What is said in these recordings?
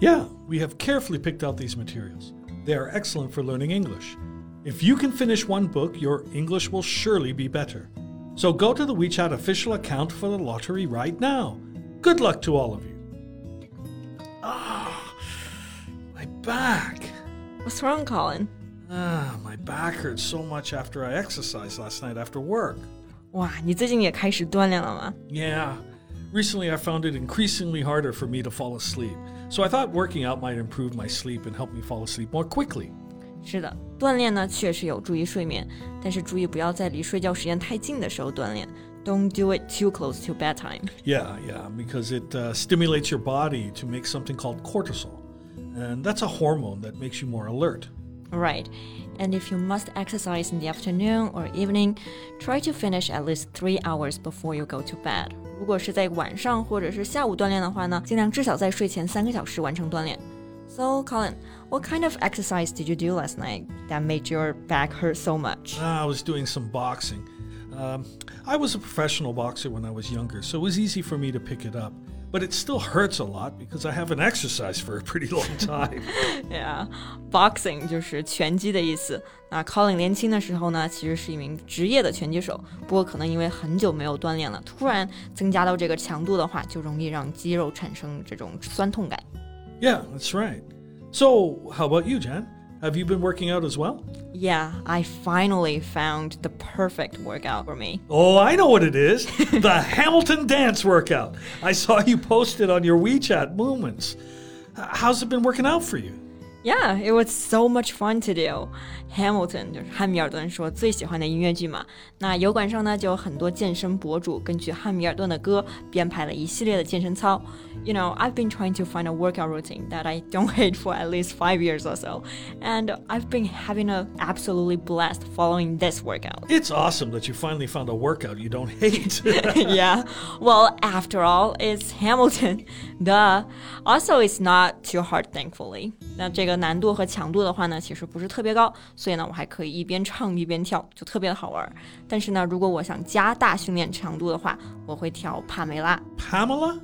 Yeah, we have carefully picked out these materials. They are excellent for learning English. If you can finish one book, your English will surely be better. So go to the WeChat official account for the lottery right now. Good luck to all of you. Ah, my back. What's wrong, Colin? Ah, my back hurts so much after I exercised last night after work. 哇，你最近也开始锻炼了吗？ Yeah. Recently, I found it increasingly harder for me to fall asleep. So I thought working out might improve my sleep and help me fall asleep more quickly. 是的，锻炼呢确实有助于睡眠，但是注意不要在离睡觉时间太近的时候锻炼。Don't do it too close to bedtime. Yeah, yeah, because it uh, stimulates your body to make something called cortisol. And that's a hormone that makes you more alert. Right. And if you must exercise in the afternoon or evening, try to finish at least three hours before you go to bed. 如果是在晚上或者是下午锻炼的话呢，尽量至少在睡前三个小时完成锻炼。So, Colin, what kind of exercise did you do last night that made your back hurt so much? Ah, I was doing some boxing. Um, I was a professional boxer when I was younger, so it was easy for me to pick it up. But it still hurts a lot because I haven't exercised for a pretty long time. Yeah, boxing 就是拳击的意思。那 Colin 年轻的时候呢，其实是一名职业的拳击手，不过可能因为很久没有锻炼了，突然增加到这个强度的话，就容易让肌肉产生这种酸痛感。 yeah, that's right. So, how about you, Jan? Have you been working out as well? Yeah, I finally found the perfect workout for me. Oh, I know what it is. the Hamilton dance workout. I saw you post it on your WeChat moments. How's it been working out for you? Yeah, it was so much fun to do. Hamilton 就是汉密尔顿说最喜欢的音乐剧嘛。那油管上呢就有很多健身博主根据汉密尔顿的歌编排了一系列的健身操。You know, I've been trying to find a workout routine that I don't hate for at least five years or so, and I've been having a absolutely blast following this workout. It's awesome that you finally found a workout you don't hate. yeah. Well, after all, it's Hamilton. Duh. Also, it's not too hard, thankfully. 那这个 难度和强度的话呢，其实不是特别高，所以呢，我还可以一边唱一边跳，就特别的好玩。但是呢，如果我想加大训练强度的话，我会跳帕梅拉。Pamela?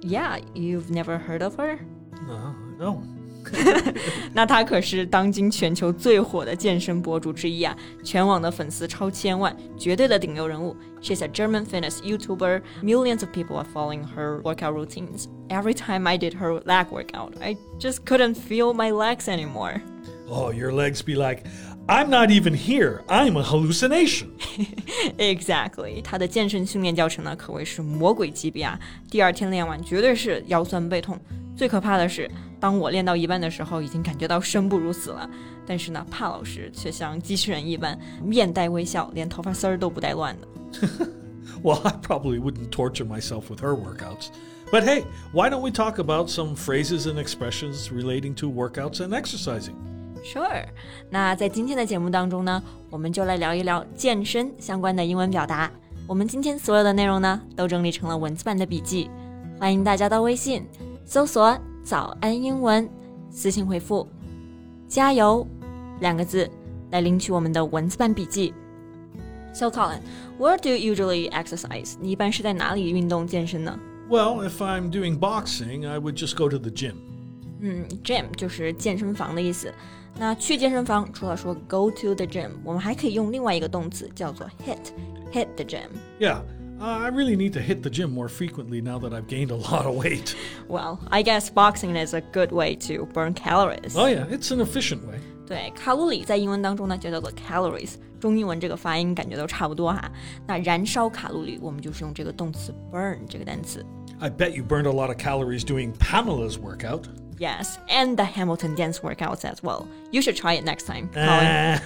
Yeah, you've never heard of her? No, no. 那她可是当今全球最火的健身博主之一啊，全网的粉丝超千万，绝对的顶流人物。She's a German fitness YouTuber. Millions of people are following her workout routines. Every time I did her leg workout, I just couldn't feel my legs anymore. Oh, your legs be like, I'm not even here. I'm a hallucination. Exactly，她的健身训练教程呢，可谓是魔鬼级别啊！第二天练完，绝对是腰酸背痛。 最可怕的是，当我练到一半的时候，已经感觉到生不如死了。但是呢，帕老师却像机器人一般，面带微笑，连头发丝儿都不带乱的。Well, I probably wouldn't torture myself with her workouts. But hey, why don't we talk about some phrases and expressions relating to workouts and exercising? Sure，那在今天的节目当中呢，我们就来聊一聊健身相关的英文表达。我们今天所有的内容呢，都整理成了文字版的笔记，欢迎大家到微信搜索“早安英文”，私信回复“加油”两个字来领取我们的文字版笔记。So Colin, where do you usually exercise? 你一般是在哪里运动健身呢？ Well, if I'm doing boxing, I would just go to the gym. 嗯，gym 就是健身房的意思。那去健身房除了说 go to the gym，我们还可以用另外一个动词叫做 hit，hit the gym。 Yeah, uh, I really need to hit the gym more frequently now that I've gained a lot of weight. Well, I guess boxing is a good way to burn calories. Oh, yeah, it's an efficient way. 对，卡路里在英文当中呢就叫做 calories，中英文这个发音感觉都差不多哈。那燃烧卡路里，我们就是用这个动词 burn 这个单词。 I bet you burned a lot of calories doing Pamela's workout. Yes, and the Hamilton dance workouts as well. You should try it next time, Colin.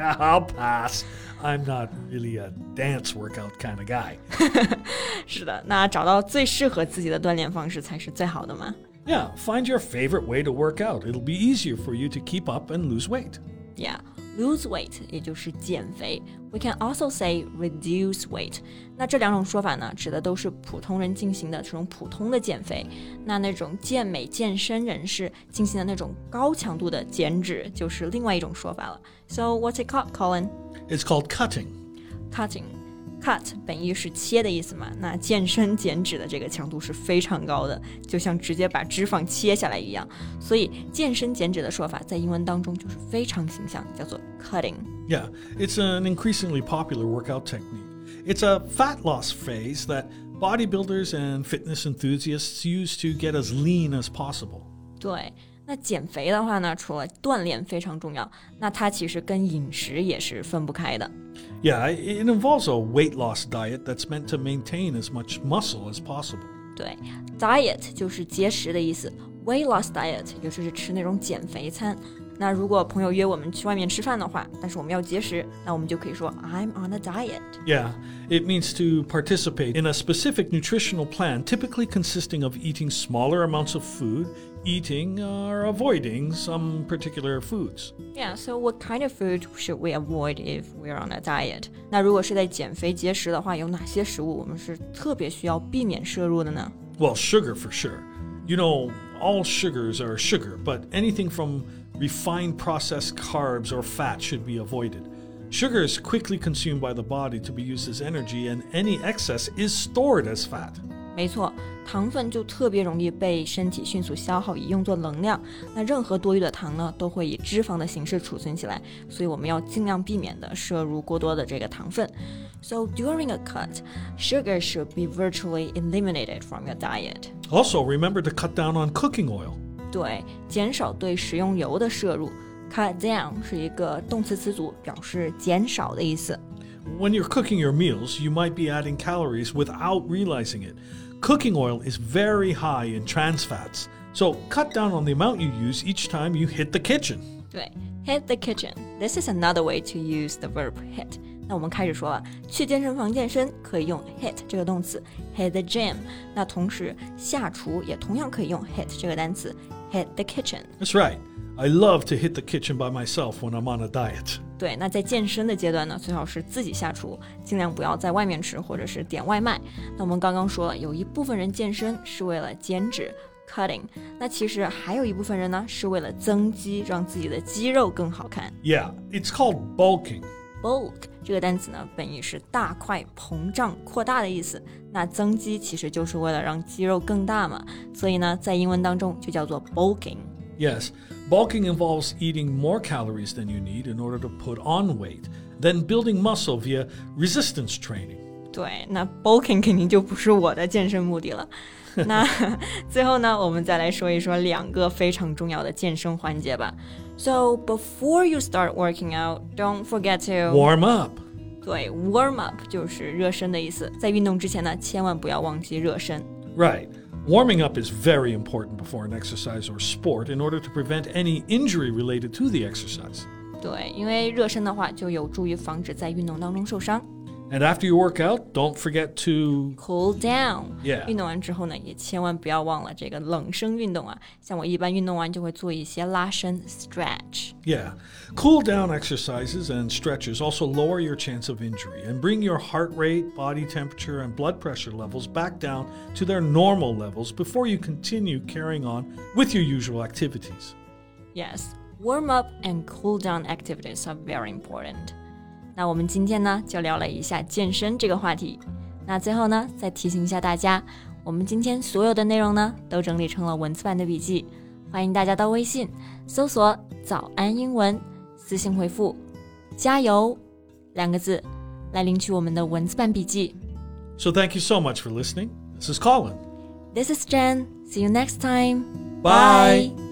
I'll pass. I'm not really a dance workout kind of guy. 是的，那找到最适合自己的锻炼方式才是最好的嘛。 Yeah, find your favorite way to work out. It'll be easier for you to keep up and lose weight. Yeah, lose weight 也就是减肥。 We can also say reduce weight。那这两种说法呢，指的都是普通人进行的这种普通的减肥。那那种健美健身人士进行的那种高强度的减脂，就是另外一种说法了。So what's it called, Colin? It's called cutting. Cutting. Cut 本意是切的意思嘛，那健身减脂的这个强度是非常高的，就像直接把脂肪切下来一样。所以健身减脂的说法在英文当中就是非常形象，叫做 cutting。 Yeah, it's an increasingly popular workout technique. It's a fat loss phase that bodybuilders and fitness enthusiasts use to get as lean as possible. 对。那减肥的话呢，除了锻炼非常重要，那它其实跟饮食也是分不开的。Yeah, it involves a weight loss diet that's meant to maintain as much muscle as possible. 对，diet 就是节食的意思，weight loss diet 也就是吃那种减肥餐。 那如果朋友约我们去外面吃饭的话，但是我们要节食，那我们就可以说 I'm on a diet. Yeah, it means to participate in a specific nutritional plan, typically consisting of eating smaller amounts of food, eating or avoiding some particular foods. Yeah, so what kind of food should we avoid if we're on a diet? 那如果是在减肥节食的话，有哪些食物我们是特别需要避免摄入的呢？Well, sugar for sure. You know, all sugars are sugar, but anything from refined processed carbs or fat should be avoided. Sugar is quickly consumed by the body to be used as energy, and any excess is stored as fat. 没错，糖分就特别容易被身体迅速消耗，以用作能量。那任何多余的糖呢，都会以脂肪的形式储存起来，所以我们要尽量避免的摄入过多的这个糖分。So during a cut, sugar should be virtually eliminated from your diet. Also, remember to cut down on cooking oil. 对，减少对食用油的摄入。Cut down 是一个动词词组，表示减少的意思。When you're cooking your meals, you might be adding calories without realizing it. Cooking oil is very high in trans fats, so cut down on the amount you use each time you hit the kitchen. 对，hit the kitchen. This is another way to use the verb hit. 那我们开始说了，去健身房健身可以用 hit 这个动词，hit the gym。那同时下厨也同样可以用 hit 这个单词，hit the kitchen。That's right. I love to hit the kitchen by myself when I'm on a diet. 对，那在健身的阶段呢，最好是自己下厨，尽量不要在外面吃或者是点外卖。那我们刚刚说了，有一部分人健身是为了减脂 （cutting），那其实还有一部分人呢是为了增肌，让自己的肌肉更好看。Yeah, it's called bulking. Bulk 这个单词呢，本意是大块、膨胀、扩大的意思。那增肌其实就是为了让肌肉更大嘛，所以呢，在英文当中就叫做 bulking。Yes, bulking involves eating more calories than you need in order to put on weight, then building muscle via resistance training. 对，那 bulking 肯定就不是我的健身目的了。那最后呢，我们再来说一说两个非常重要的健身环节吧。 So before you start working out, don't forget to warm up. 对，warm up 就是热身的意思。在运动之前呢，千万不要忘记热身。Right. Warming up is very important before an exercise or sport in order to prevent any injury related to the exercise. 对，因为热身的话就有助于防止在运动当中受伤。 and after you work out, don't forget to cool down. Yeah. 运动完之后呢，也千万不要忘了这个冷身运动啊。像我一般运动完就会做一些拉伸 stretch。Yeah. Cool down exercises and stretches also lower your chance of injury and bring your heart rate, body temperature, and blood pressure levels back down to their normal levels before you continue carrying on with your usual activities. Yes, warm up and cool down activities are very important. 那我们今天呢就聊了一下健身这个话题。那最后呢，再提醒一下大家，我们今天所有的内容呢都整理成了文字版的笔记，欢迎大家到微信搜索“早安英文”，私信回复“加油”两个字来领取我们的文字版笔记。So thank you so much for listening. This is Colin. This is Jen. See you next time. Bye.